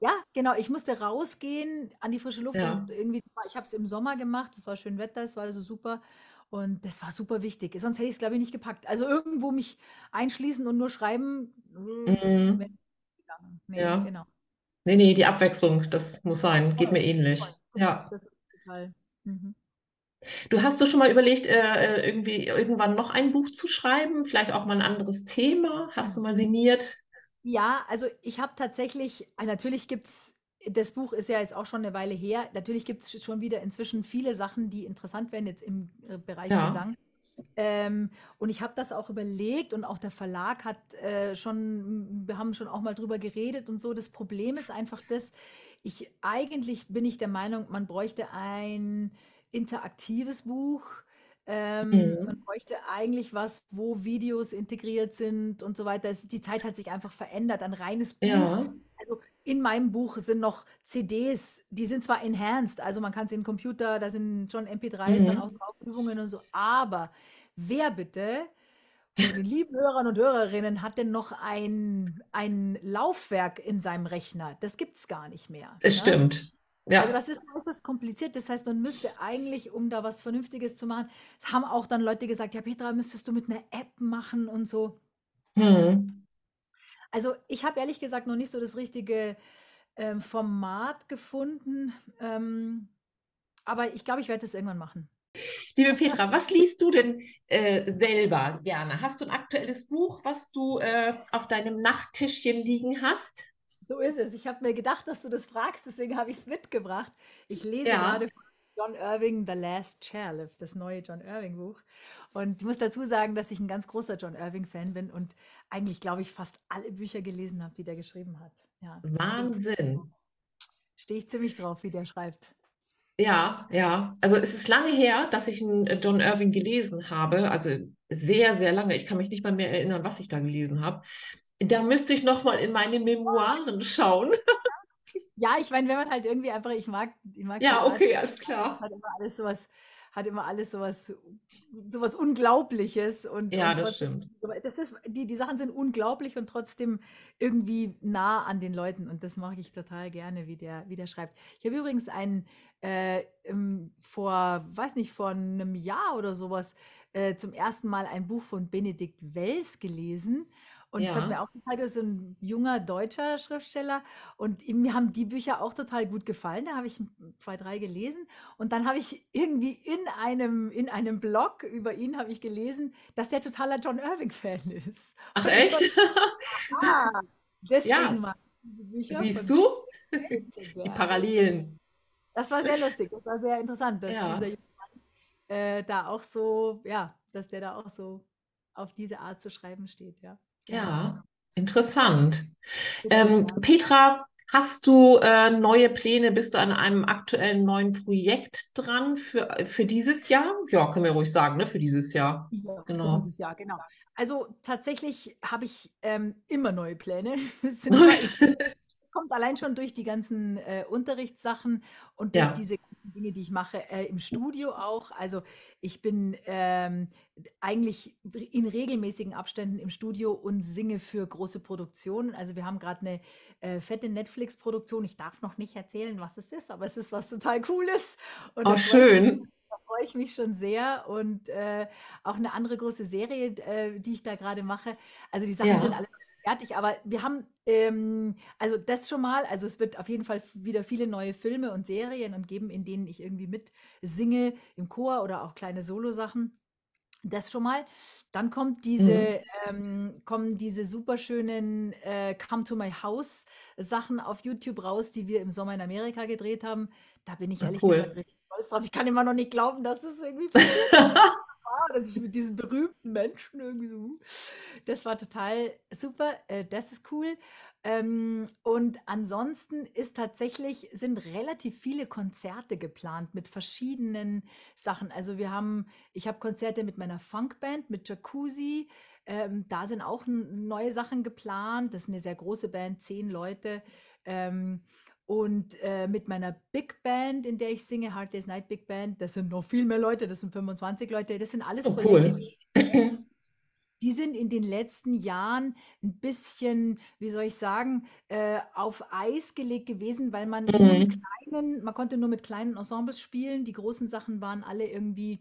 Ja, genau. Ich musste rausgehen an die frische Luft Ja. und irgendwie, ich habe es im Sommer gemacht, es war schön Wetter, es war also super und das war super wichtig. Sonst hätte ich es, glaube ich, nicht gepackt. Also irgendwo mich einschließen und nur schreiben, Mhm. Nee, Ja. genau. Nee, nee, die Abwechslung, das muss sein. Geht Voll, mir ähnlich. voll. Ja. Das ist total. Mhm. Du hast du schon mal überlegt, äh, äh, irgendwie irgendwann noch ein Buch zu schreiben? Vielleicht auch mal ein anderes Thema? Hast du mal sinniert? Ja, also ich habe tatsächlich, äh, natürlich gibt es, das Buch ist ja jetzt auch schon eine Weile her, natürlich gibt es schon wieder inzwischen viele Sachen, die interessant werden jetzt im äh, Bereich Ja. Gesang. Ähm, und ich habe das auch überlegt und auch der Verlag hat äh, schon, wir haben schon auch mal drüber geredet und so. Das Problem ist einfach das, ich eigentlich bin ich der Meinung, man bräuchte ein interaktives Buch. Ähm, Mhm. man bräuchte eigentlich was, wo Videos integriert sind und so weiter. Es, die Zeit hat sich einfach verändert. Ein reines Buch Ja, also in meinem Buch sind noch CDs, die sind zwar enhanced, also man kann sie in den Computer, da sind schon MP3s dann Mhm. auch drauf, Übungen und so, aber wer bitte von den lieben Hörern und Hörerinnen hat denn noch ein, ein Laufwerk in seinem Rechner? Das gibt es gar nicht mehr. es Ne? stimmt. Also Ja, das ist, das ist kompliziert. Das heißt, man müsste eigentlich, um da was Vernünftiges zu machen, es haben auch dann Leute gesagt, ja Petra, müsstest du mit einer App machen und so. hm. Also ich habe ehrlich gesagt noch nicht so das richtige ähm, Format gefunden, ähm, aber ich glaube, ich werde das irgendwann machen. Liebe Petra, was liest du denn äh, selber gerne? Hast du ein aktuelles Buch, was du äh, auf deinem Nachttischchen liegen hast? So ist es. Ich habe mir gedacht, dass du das fragst, deswegen habe ich es mitgebracht. Ich lese Ja. gerade John Irving The Last Chairlift, das neue John Irving Buch. Und ich muss dazu sagen, dass ich ein ganz großer John Irving-Fan bin und eigentlich, glaube ich, fast alle Bücher gelesen habe, die der geschrieben hat. Ja, Wahnsinn. stehe ich ziemlich drauf, wie der schreibt. Ja, ja. Also es ist lange her, dass ich einen äh, John Irving gelesen habe. Also sehr, sehr lange. Ich kann mich nicht mal mehr erinnern, was ich da gelesen habe. Da müsste ich noch mal in meine Memoiren schauen. Ja, ich meine, wenn man halt irgendwie einfach, ich mag, ich mag Ja, okay, alles klar. hat immer alles sowas, hat immer alles sowas, sowas Unglaubliches und, Ja, und das stimmt. das ist, die, die Sachen sind unglaublich und trotzdem irgendwie nah an den Leuten und das mache ich total gerne, wie der, wie der schreibt. Ich habe übrigens einen äh, vor, weiß nicht, vor einem Jahr oder sowas äh, zum ersten Mal ein Buch von Benedikt Wells gelesen. Und es hat mir Ja. auch total gefallen, so ein junger deutscher Schriftsteller. Und ihm- mir haben die Bücher auch total gut gefallen. Da habe ich m- zwei, drei gelesen. Und dann habe ich irgendwie in einem, in einem Blog über ihn habe ich gelesen, dass der totaler John Irving-Fan ist. Ach Und ich echt? fand, ah, deswegen Ja, mag ich diese Bücher siehst von du die. Parallelen? Das war sehr lustig, das war sehr interessant, dass dieser Ja, junge Mann äh, da auch so, ja, dass der da auch so auf diese Art zu schreiben steht, ja. Ja, interessant. Ähm. Petra, hast du äh, neue Pläne? Bist du an einem aktuellen neuen Projekt dran für, für dieses Jahr? Ja, können wir ruhig sagen, ne? Für dieses Jahr. Ja, für Genau. dieses Jahr, genau. Also tatsächlich habe ich ähm, immer neue Pläne. Es sind kommt allein schon durch die ganzen äh, Unterrichtssachen und durch Ja, diese ganzen Dinge, die ich mache, äh, im Studio auch. Also ich bin ähm, eigentlich in regelmäßigen Abständen im Studio und singe für große Produktionen. Also wir haben gerade eine äh, fette Netflix-Produktion. Ich darf noch nicht erzählen, was es ist, aber es ist was total Cooles. Und oh, schön. da freue ich mich schon sehr und äh, auch eine andere große Serie, äh, die ich da gerade mache. Also die Sachen sind Ja, alle noch nicht fertig, aber wir haben ähm, also das schon mal. Also es wird auf jeden Fall wieder viele neue Filme und Serien und geben, in denen ich irgendwie mit singe im Chor oder auch kleine Solo-Sachen. Das schon mal. Dann kommt mhm. diese, ähm, kommen diese super schönen äh, Come to My House Sachen auf YouTube raus, die wir im Sommer in Amerika gedreht haben. Da bin ich Ah, ehrlich gesagt cool. richtig stolz drauf. Ich kann immer noch nicht glauben, dass das irgendwie passiert war, dass ich mit diesen berühmten Menschen irgendwie so. Das war total super. Äh, das ist cool. Ähm, und ansonsten ist tatsächlich, sind relativ viele Konzerte geplant mit verschiedenen Sachen. Also wir haben, ich habe Konzerte mit meiner Funkband, mit Jacuzzi. Ähm, da sind auch neue Sachen geplant. Das ist eine sehr große Band, zehn Leute. Ähm, und äh, mit meiner Big Band, in der ich singe, Hard Day's Night Big Band, das sind noch viel mehr Leute, das sind 25 Leute. Das sind alles Oh, Projekte, cool. die sind in den letzten Jahren ein bisschen, wie soll ich sagen, äh, auf Eis gelegt gewesen, weil man nur mit Mhm. kleinen, man konnte nur mit kleinen Ensembles spielen. Die großen Sachen waren alle irgendwie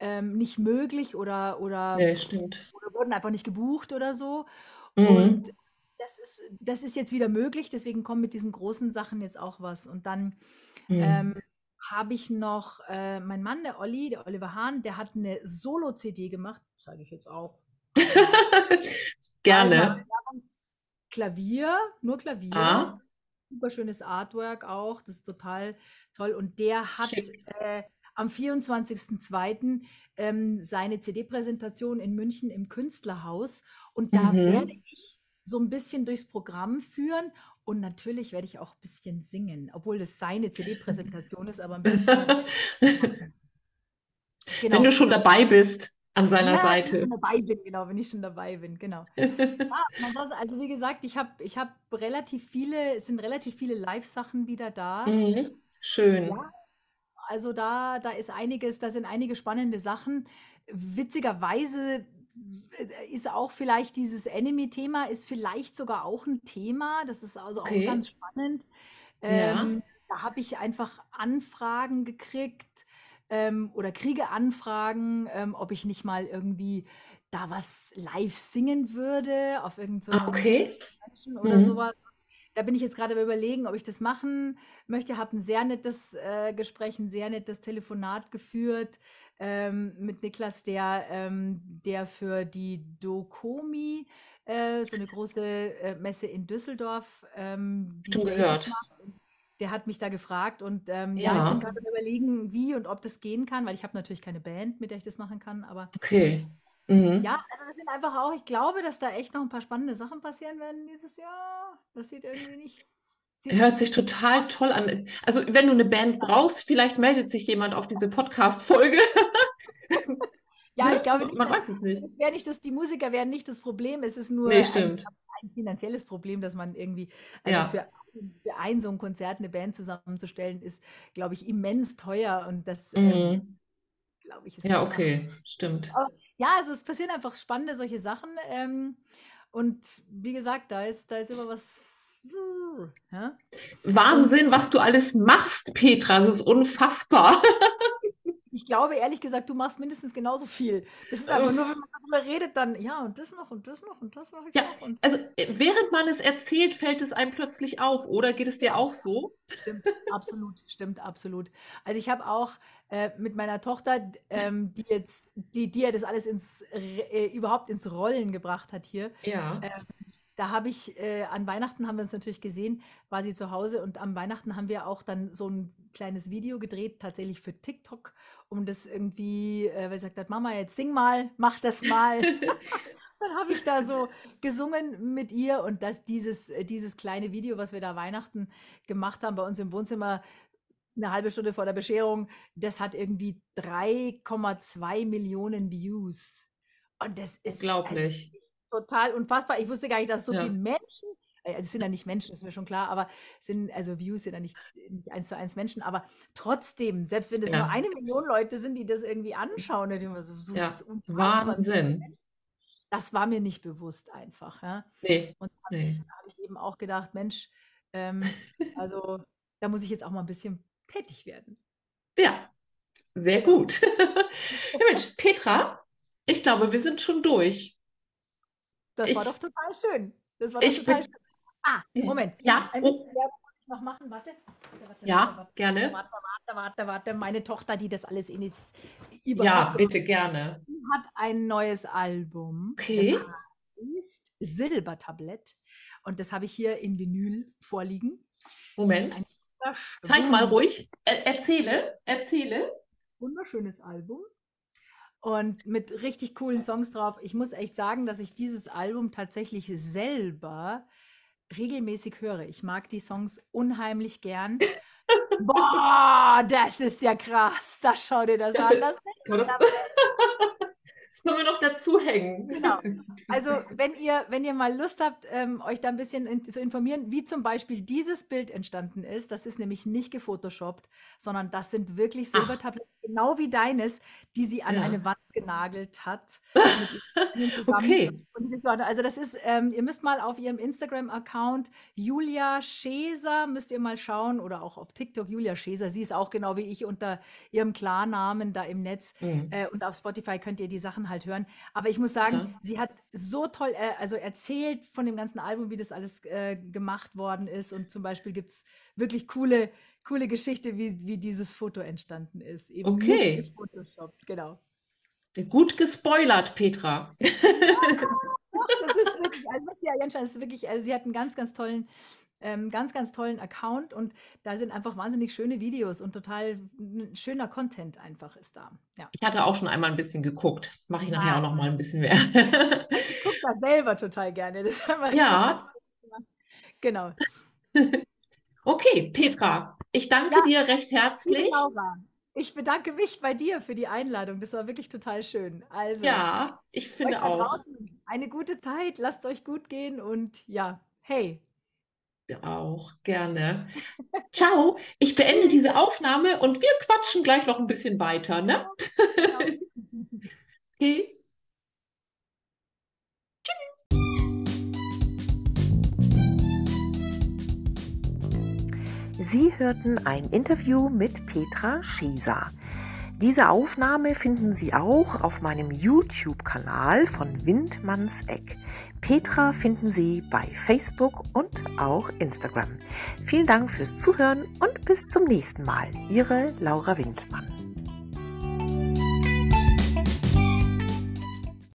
ähm, nicht möglich oder, oder, stimmt. oder wurden einfach nicht gebucht oder so. Mhm. Und das ist, das ist jetzt wieder möglich, deswegen kommen mit diesen großen Sachen jetzt auch was. Und dann Mhm. ähm, habe ich noch, äh, mein Mann, der Olli, der Oliver Hahn, der hat eine Solo-CD gemacht, sage ich jetzt auch. Gerne. Klavier, nur Klavier. Ah, Super schönes Artwork auch. Das ist total toll. Und der hat äh, am 24.02. Ähm, seine CD-Präsentation in München im Künstlerhaus. Und da werde Mhm. ich so ein bisschen durchs Programm führen. Und natürlich werde ich auch ein bisschen singen, obwohl das seine CD-Präsentation ist, aber ein bisschen machen. Wenn Genau. du schon dabei bist an seiner Ja, wenn ich schon Seite. dabei bin, genau, wenn ich schon dabei bin, genau. Ja, also wie gesagt, ich habe ich hab relativ viele, es sind relativ viele Live-Sachen wieder da. Mhm. Schön. Ja, also da, da ist einiges, da sind einige spannende Sachen. Witzigerweise ist auch vielleicht dieses Enemy-Thema, ist vielleicht sogar auch ein Thema. Das ist also auch Okay. ganz spannend. Ja. Ähm, da habe ich einfach Anfragen gekriegt ähm, oder kriege Anfragen, ähm, ob ich nicht mal irgendwie da was live singen würde auf irgend so Ah, okay. Menschen oder Mhm. sowas. Da bin ich jetzt gerade Überlegen, ob ich das machen möchte. Habe ein sehr nettes äh, Gespräch, ein sehr nettes Telefonat geführt ähm, mit Niklas, der, ähm, der für die Dokomi, äh, so eine große äh, Messe in Düsseldorf, ähm, die gehört. der hat mich da gefragt und ähm, ja, ich bin Ja, gerade Überlegen, wie und ob das gehen kann, weil ich habe natürlich keine Band, mit der ich das machen kann, aber okay. Mhm. ja, also das sind einfach auch, ich glaube, dass da echt noch ein paar spannende Sachen passieren werden dieses Jahr. Das sieht irgendwie nicht Hört sich total toll an. Also, wenn du eine Band brauchst, vielleicht meldet sich jemand auf diese Podcast-Folge. Ja, ich glaube nicht, Man weiß es nicht. das wäre nicht das, die Musiker wären nicht das Problem, es ist nur Nee, ein, ein finanzielles Problem, dass man irgendwie, also Ja. für, für ein so ein Konzert eine Band zusammenzustellen, ist, glaube ich, immens teuer und das, ähm, Mhm. glaube ich, ist Ja, okay, stimmt. Ja, also es passieren einfach spannende solche Sachen. Ähm, und wie gesagt, da ist, da ist immer was. Ja? Wahnsinn, was du alles machst, Petra. Das ist unfassbar. Ich glaube, ehrlich gesagt, du machst mindestens genauso viel. Das ist einfach nur, wenn man darüber redet, dann, ja, und das noch und das noch und das mache ich Ja. noch. Und Also, äh, während man es erzählt, fällt es einem plötzlich auf, oder geht es dir auch so? stimmt, absolut, stimmt, absolut. Also ich habe auch äh, mit meiner Tochter, ähm, die jetzt, die, die ja das alles ins, äh, überhaupt ins Rollen gebracht hat hier, Ja. Da habe ich, äh, an Weihnachten haben wir uns natürlich gesehen, war sie zu Hause und am Weihnachten haben wir auch dann so ein kleines Video gedreht, tatsächlich für TikTok, um das irgendwie, äh, weil sie gesagt hat, Mama, jetzt sing mal, mach das mal. Dann habe ich da so gesungen mit ihr und das, dieses, äh, dieses kleine Video, was wir da Weihnachten gemacht haben bei uns im Wohnzimmer, eine halbe Stunde vor der Bescherung, das hat irgendwie 3,2 Millionen Views. Und das ist also Unglaublich. Total unfassbar. Ich wusste gar nicht, dass so Ja. viele Menschen, also es sind ja nicht Menschen, ist mir schon klar, aber sind, also Views sind ja nicht, nicht eins zu eins Menschen, aber trotzdem, selbst wenn das Ja. nur eine Million Leute sind, die das irgendwie anschauen, dann mir so, so Ja, das. Wahnsinn. Das war mir nicht bewusst einfach. Ja? Nee, Und da habe Nee. ich, hab ich eben auch gedacht, Mensch, ähm, also da muss ich jetzt auch mal ein bisschen tätig werden. ja, sehr gut. Ja, Mensch, Petra, ich glaube, wir sind schon durch. Das war Ich- doch total schön. Das war doch total bin- schön. Ah, Moment. Ja, Ein oh, Werbung muss ich noch machen. Warte. Warte, warte, ja, warte, gerne. Warte, warte, warte, warte. Meine Tochter, die das alles in jetzt Ja, überhaupt gemacht bitte gerne. hat ein neues Album. Okay. Das heißt Silbertablett. Und das habe ich hier in Vinyl vorliegen. Ist Moment. Zeig mal ruhig. Er erzähle, erzähle. wunderschönes Album. Und mit richtig coolen Songs drauf. Ich muss echt sagen, dass ich dieses Album tatsächlich selber regelmäßig höre. Ich mag die Songs unheimlich gern. Boah, das ist ja krass. Da schau dir das an. Das Das, das können wir noch dazu hängen. Genau. Also, wenn ihr, wenn ihr mal Lust habt, ähm, euch da ein bisschen in, zu informieren, wie zum Beispiel dieses Bild entstanden ist, das ist nämlich nicht gefotoshoppt, sondern das sind wirklich. Silbertabletten, genau wie deines, die sie an Ja. eine Wand genagelt hat. Okay. Also das ist, ähm, ihr müsst mal auf ihrem Instagram-Account Julia Scheser, müsst ihr mal schauen, oder auch auf TikTok Julia Scheser. Sie ist auch genau wie ich unter ihrem Klarnamen da im Netz. Mhm. Äh, und auf Spotify könnt ihr die Sachen halt hören. Aber ich muss sagen, Ja. sie hat so toll äh, also erzählt von dem ganzen Album, wie das alles äh, gemacht worden ist. Und zum Beispiel gibt es wirklich coole, coole Geschichte, wie, wie dieses Foto entstanden ist. Eben Okay. gefotoshoppt, genau. Gut gespoilert, Petra. Doch, das ist wirklich, also was sie ist wirklich, also sie hat einen ganz, ganz tollen, ähm, ganz, ganz tollen Account und da sind einfach wahnsinnig schöne Videos und total schöner Content einfach ist da. Ja. Ich hatte auch schon einmal ein bisschen geguckt. Mache ich nachher Ah. auch noch mal ein bisschen mehr. Ich gucke da selber total gerne. Das, wir- Ja. Genau. Okay, Petra, ich danke Ja. dir recht herzlich. Laura, ich bedanke mich bei dir für die Einladung. Das war wirklich total schön. Also, Ja, ich finde auch. draußen eine gute Zeit. Lasst euch gut gehen und ja, hey. Ja, Auch gerne. Ciao, ich beende diese Aufnahme und wir quatschen gleich noch ein bisschen weiter, ne? Genau. Okay. Sie hörten ein Interview mit Petra Schieser. Diese Aufnahme finden Sie auch auf meinem YouTube-Kanal von Windmanns Eck. Petra finden Sie bei Facebook und auch Instagram. Vielen Dank fürs Zuhören und bis zum nächsten Mal. Ihre Laura Windmann.